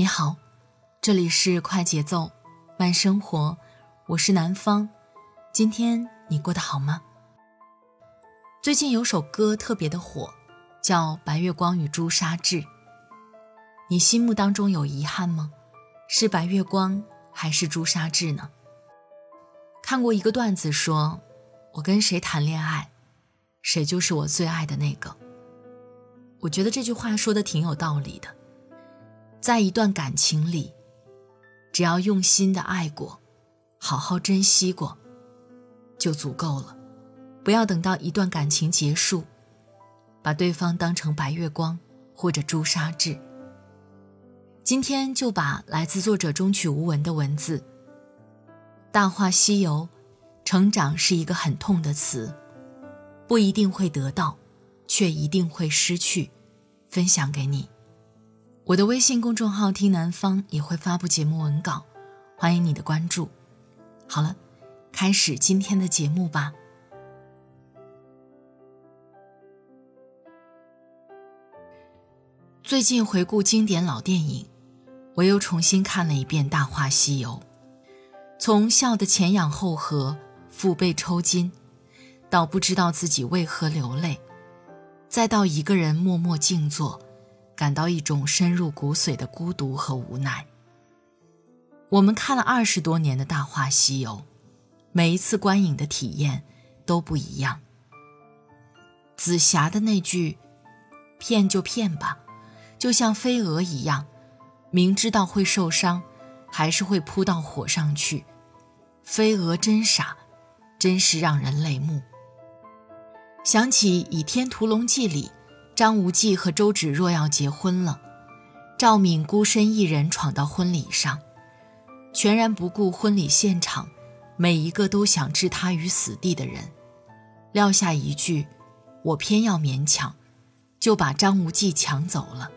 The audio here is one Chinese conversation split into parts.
你好，这里是快节奏慢生活，我是南方。今天你过得好吗？最近有首歌特别的火，叫《白月光与朱砂痣》。你心目当中有遗憾吗？是白月光还是朱砂痣呢？看过一个段子说，我跟谁谈恋爱，谁就是我最爱的那个。我觉得这句话说的挺有道理的。在一段感情里，只要用心的爱过，好好珍惜过，就足够了。不要等到一段感情结束，把对方当成白月光或者朱砂痣。今天就把来自作者中曲无闻的文字《大话西游》，成长是一个很痛的词，不一定会得到，却一定会失去，分享给你。我的微信公众号“听南方”也会发布节目文稿，欢迎你的关注。好了，开始今天的节目吧。最近回顾经典老电影。我又重新看了一遍《大话西游》，从笑得前仰后合、腹背抽筋，到不知道自己为何流泪，再到一个人默默静坐，感到一种深入骨髓的孤独和无奈。我们看了二十多年的《大话西游》，每一次观影的体验都不一样。紫霞的那句“骗就骗吧”，就像飞蛾一样。明知道会受伤，还是会扑到火上去。飞蛾真傻，真是让人泪目。想起《倚天屠龙记》里，张无忌和周芷若要结婚了，赵敏孤身一人闯到婚礼上，全然不顾婚礼现场每一个都想置他于死地的人，撂下一句“我偏要勉强”，就把张无忌抢走了。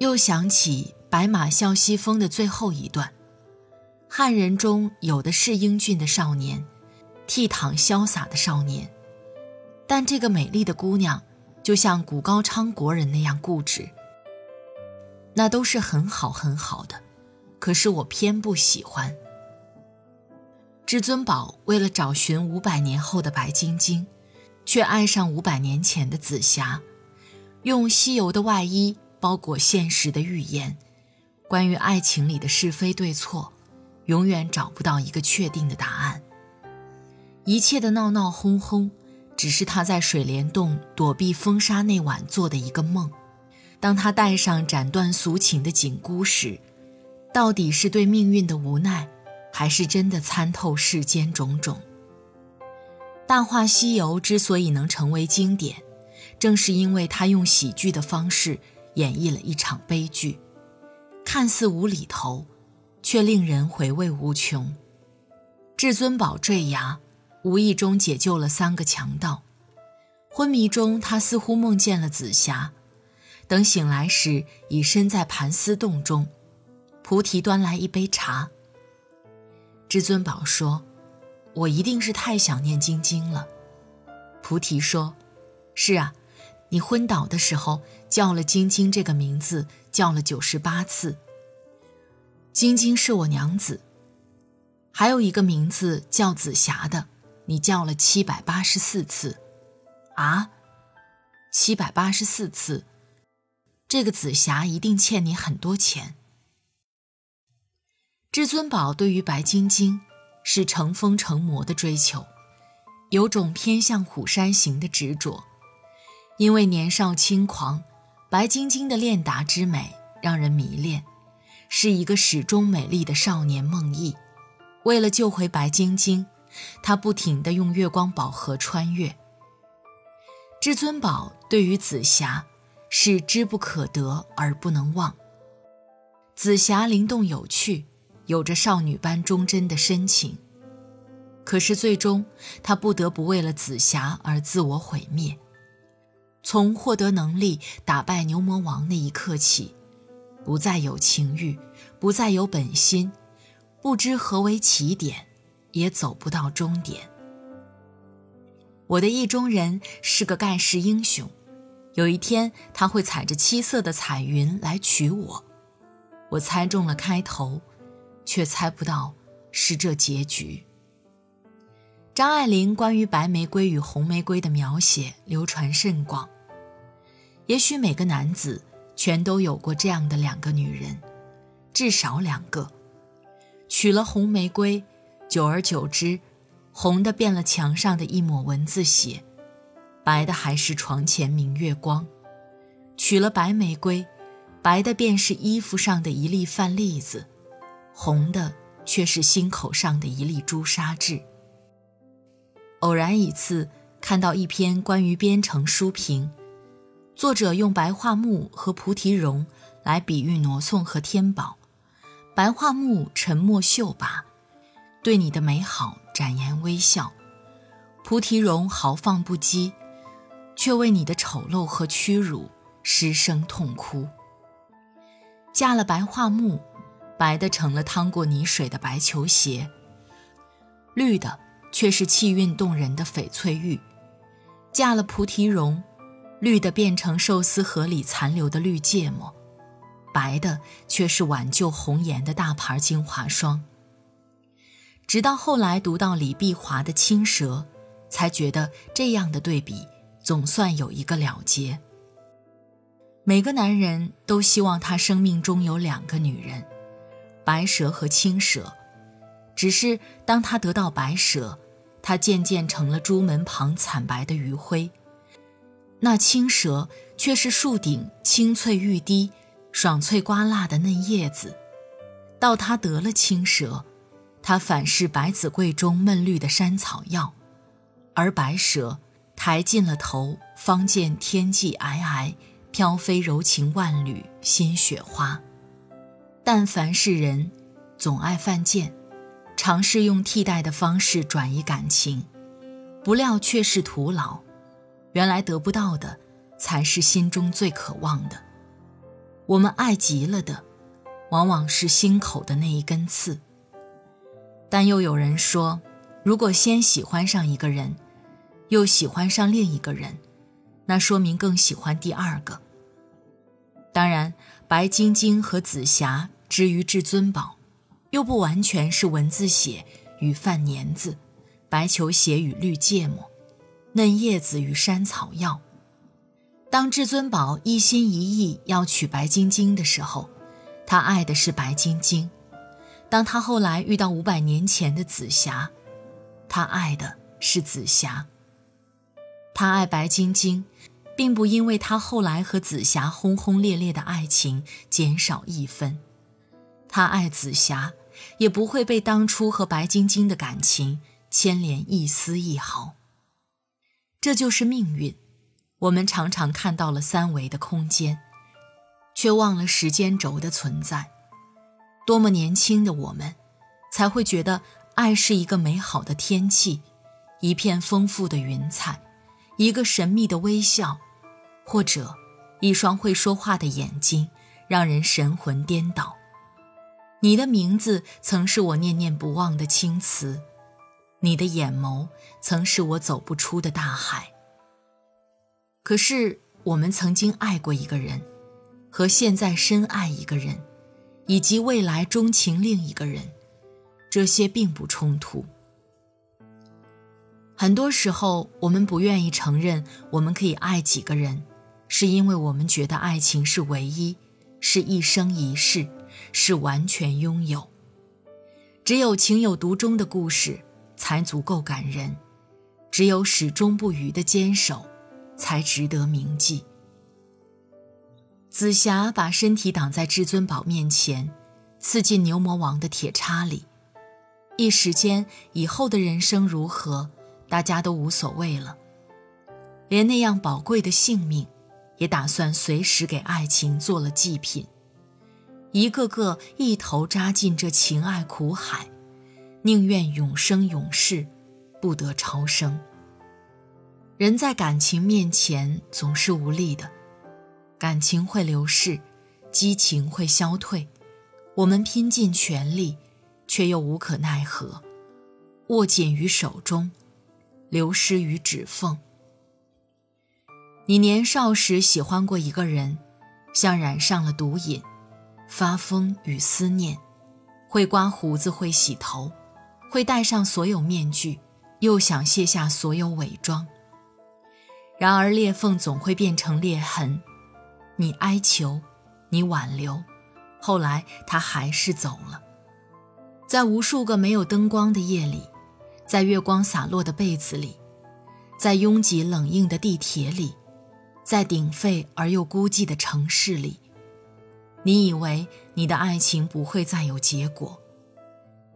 又想起《白马啸西风》的最后一段，汉人中有的是英俊的少年，倜傥潇洒的少年，但这个美丽的姑娘，就像古高昌国人那样固执。那都是很好很好的，可是我偏不喜欢。至尊宝为了找寻五百年后的白晶晶，却爱上五百年前的紫霞，用西游的外衣。包裹现实的预言，关于爱情里的是非对错，永远找不到一个确定的答案。一切的闹闹哄哄，只是他在水帘洞躲避风沙那晚做的一个梦。当他戴上斩断俗情的紧箍时，到底是对命运的无奈，还是真的参透世间种种？《大话西游》之所以能成为经典，正是因为他用喜剧的方式。演绎了一场悲剧，看似无厘头，却令人回味无穷。至尊宝坠崖，无意中解救了三个强盗。昏迷中，他似乎梦见了紫霞。等醒来时，已身在盘丝洞中。菩提端来一杯茶。至尊宝说：“我一定是太想念晶晶了。”菩提说：“是啊。”你昏倒的时候叫了晶晶这个名字，叫了九十八次。晶晶是我娘子，还有一个名字叫紫霞的，你叫了七百八十四次，啊，七百八十四次，这个紫霞一定欠你很多钱。至尊宝对于白晶晶是成风成魔的追求，有种偏向虎山行的执着。因为年少轻狂，白晶晶的练达之美让人迷恋，是一个始终美丽的少年梦呓。为了救回白晶晶，他不停地用月光宝盒穿越，至尊宝对于紫霞是知不可得而不能忘。紫霞灵动有趣，有着少女般忠贞的深情。可是最终，他不得不为了紫霞而自我毁灭。从获得能力打败牛魔王那一刻起，不再有情欲，不再有本心，不知何为起点，也走不到终点。我的意中人是个盖世英雄，有一天他会踩着七色的彩云来娶我。我猜中了开头，却猜不到是这结局。张爱玲关于白玫瑰与红玫瑰的描写流传甚广。也许每个男子全都有过这样的两个女人，至少两个。娶了红玫瑰，久而久之。红的变了墙上的一抹蚊子血，白的还是床前明月光。取了白玫瑰，白的便是衣服上的一粒饭粒子，红的却是心口上的一粒朱砂痣。偶然一次看到一篇关于编程书评，作者用白桦木和菩提榕来比喻挪送和天宝。白桦木沉默秀拔，对你的美好。展颜微笑，菩提榕豪放不羁，却为你的丑陋和屈辱失声痛哭。嫁了白桦木，白的成了趟过泥水的白球鞋；绿的却是气韵动人的翡翠玉。嫁了菩提榕，绿的变成寿司盒里残留的绿芥末，白的却是挽救红颜的大牌精华霜。直到后来读到李碧华的《青蛇》，才觉得这样的对比总算有一个了结。每个男人都希望他生命中有两个女人，白蛇和青蛇。只是当他得到白蛇，他渐渐成了朱门旁惨白的余晖；那青蛇却是树顶青翠欲滴、爽脆瓜辣的嫩叶子。到他得了青蛇。它反是百子柜中嫩绿的山草药，而白蛇抬进了头，方见天际皑皑，飘飞柔情万缕新雪花。但凡是人，总爱犯贱，尝试用替代的方式转移感情，不料却是徒劳。原来得不到的，才是心中最渴望的。我们爱极了的，往往是心口的那一根刺。但又有人说，如果先喜欢上一个人，又喜欢上另一个人，那说明更喜欢第二个。当然，白晶晶和紫霞之于至尊宝，又不完全是文字写与饭粘子，白球鞋与绿芥末，嫩叶子与山草药。当至尊宝一心一意要娶白晶晶的时候，他爱的是白晶晶。当他后来遇到五百年前的紫霞，他爱的是紫霞。他爱白晶晶，并不因为他后来和紫霞轰轰烈烈的爱情减少一分。他爱紫霞，也不会被当初和白晶晶的感情牵连一丝一毫。这就是命运。我们常常看到了三维的空间，却忘了时间轴的存在。多么年轻的我们，才会觉得爱是一个美好的天气，一片丰富的云彩，一个神秘的微笑，或者一双会说话的眼睛，让人神魂颠倒。你的名字曾是我念念不忘的青瓷，你的眼眸曾是我走不出的大海。可是我们曾经爱过一个人，和现在深爱一个人。以及未来钟情另一个人，这些并不冲突。很多时候，我们不愿意承认我们可以爱几个人，是因为我们觉得爱情是唯一，是一生一世，是完全拥有。只有情有独钟的故事才足够感人，只有始终不渝的坚守，才值得铭记。紫霞把身体挡在至尊宝面前，刺进牛魔王的铁叉里。一时间，以后的人生如何，大家都无所谓了。连那样宝贵的性命，也打算随时给爱情做了祭品。一个个一头扎进这情爱苦海，宁愿永生永世，不得超生。人在感情面前总是无力的，感情会流逝，激情会消退，我们拼尽全力，却又无可奈何，握紧于手中，流失于指缝。你年少时喜欢过一个人，像染上了毒瘾。发疯与思念，会刮胡子，会洗头，会戴上所有面具，又想卸下所有伪装。然而裂缝总会变成裂痕，你哀求，你挽留，后来他还是走了。在无数个没有灯光的夜里，在月光洒落的被子里，在拥挤冷硬的地铁里，在鼎沸而又孤寂的城市里。你以为你的爱情不会再有结果，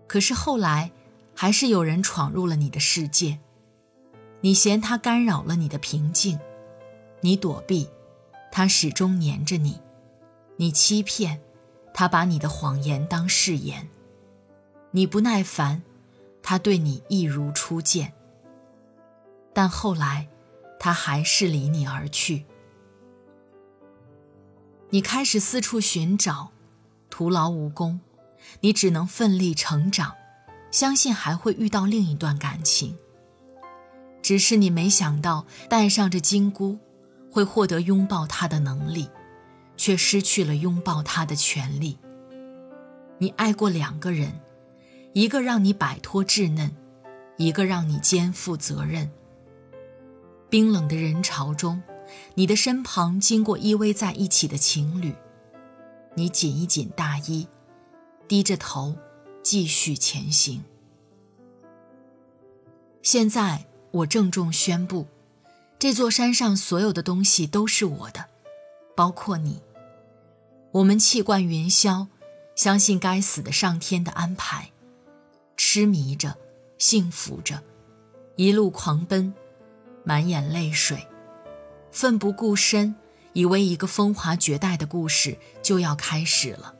可是后来，还是有人闯入了你的世界。你嫌他干扰了你的平静，你躲避，他始终黏着你；你欺骗，他把你的谎言当誓言；你不耐烦，他对你一如初见。但后来，他还是离你而去。你开始四处寻找，徒劳无功，你只能奋力成长，相信还会遇到另一段感情。只是你没想到，戴上这金箍，会获得拥抱他的能力，却失去了拥抱他的权利。你爱过两个人，一个让你摆脱稚嫩，一个让你肩负责任。冰冷的人潮中。你的身旁经过依偎在一起的情侣，你紧一紧大衣，低着头，继续前行。现在我郑重宣布，这座山上所有的东西都是我的，包括你。我们气贯云霄，相信该死的上天的安排，痴迷着，幸福着，一路狂奔，满眼泪水。奋不顾身，以为一个风华绝代的故事就要开始了。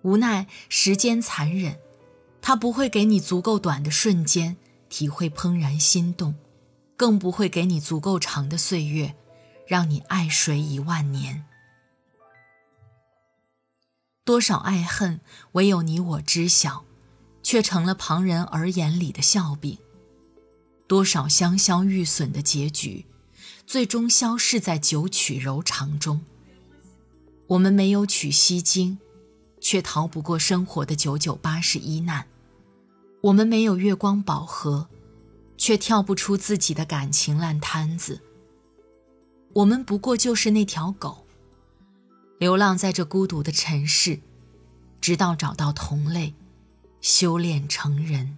无奈时间残忍，它不会给你足够短的瞬间体会怦然心动，更不会给你足够长的岁月，让你爱谁一万年。多少爱恨，唯有你我知晓，却成了旁人耳眼里的笑柄。多少香消玉损的结局。最终消逝在九曲柔肠中。我们没有取西经，却逃不过生活的九九八十一难；我们没有月光宝盒，却跳不出自己的感情烂摊子。我们不过就是那条狗，流浪在这孤独的尘世，直到找到同类，修炼成人。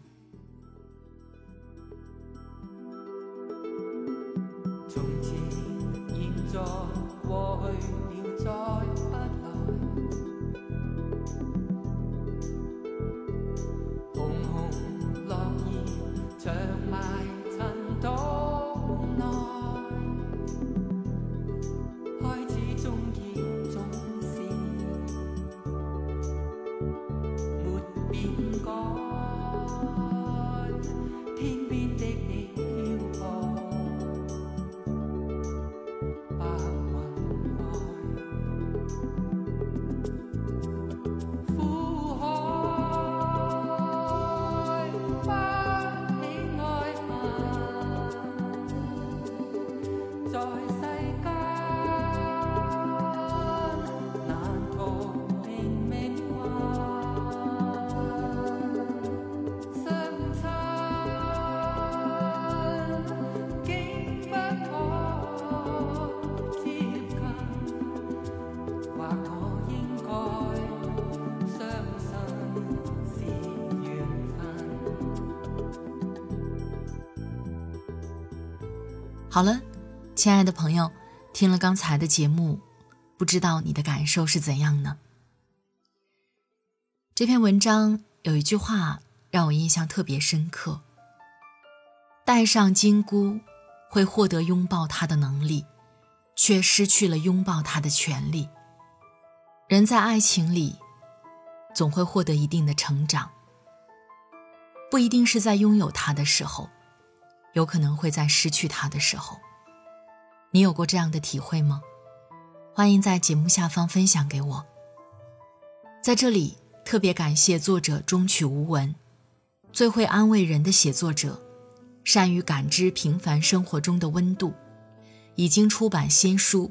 好了，亲爱的朋友，听了刚才的节目，不知道你的感受是怎样呢？这篇文章有一句话让我印象特别深刻：“戴上金箍，会获得拥抱他的能力，却失去了拥抱他的权利。人在爱情里，总会获得一定的成长，不一定是在拥有他的时候，有可能会在失去他的时候。你有过这样的体会吗？欢迎在节目下方分享给我。在这里特别感谢作者中曲无闻，最会安慰人的写作者，善于感知平凡生活中的温度，已经出版新书。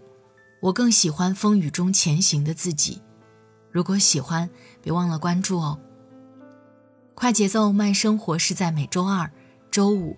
我更喜欢风雨中前行的自己。如果喜欢，别忘了关注哦。快节奏慢生活是在每周二、周五、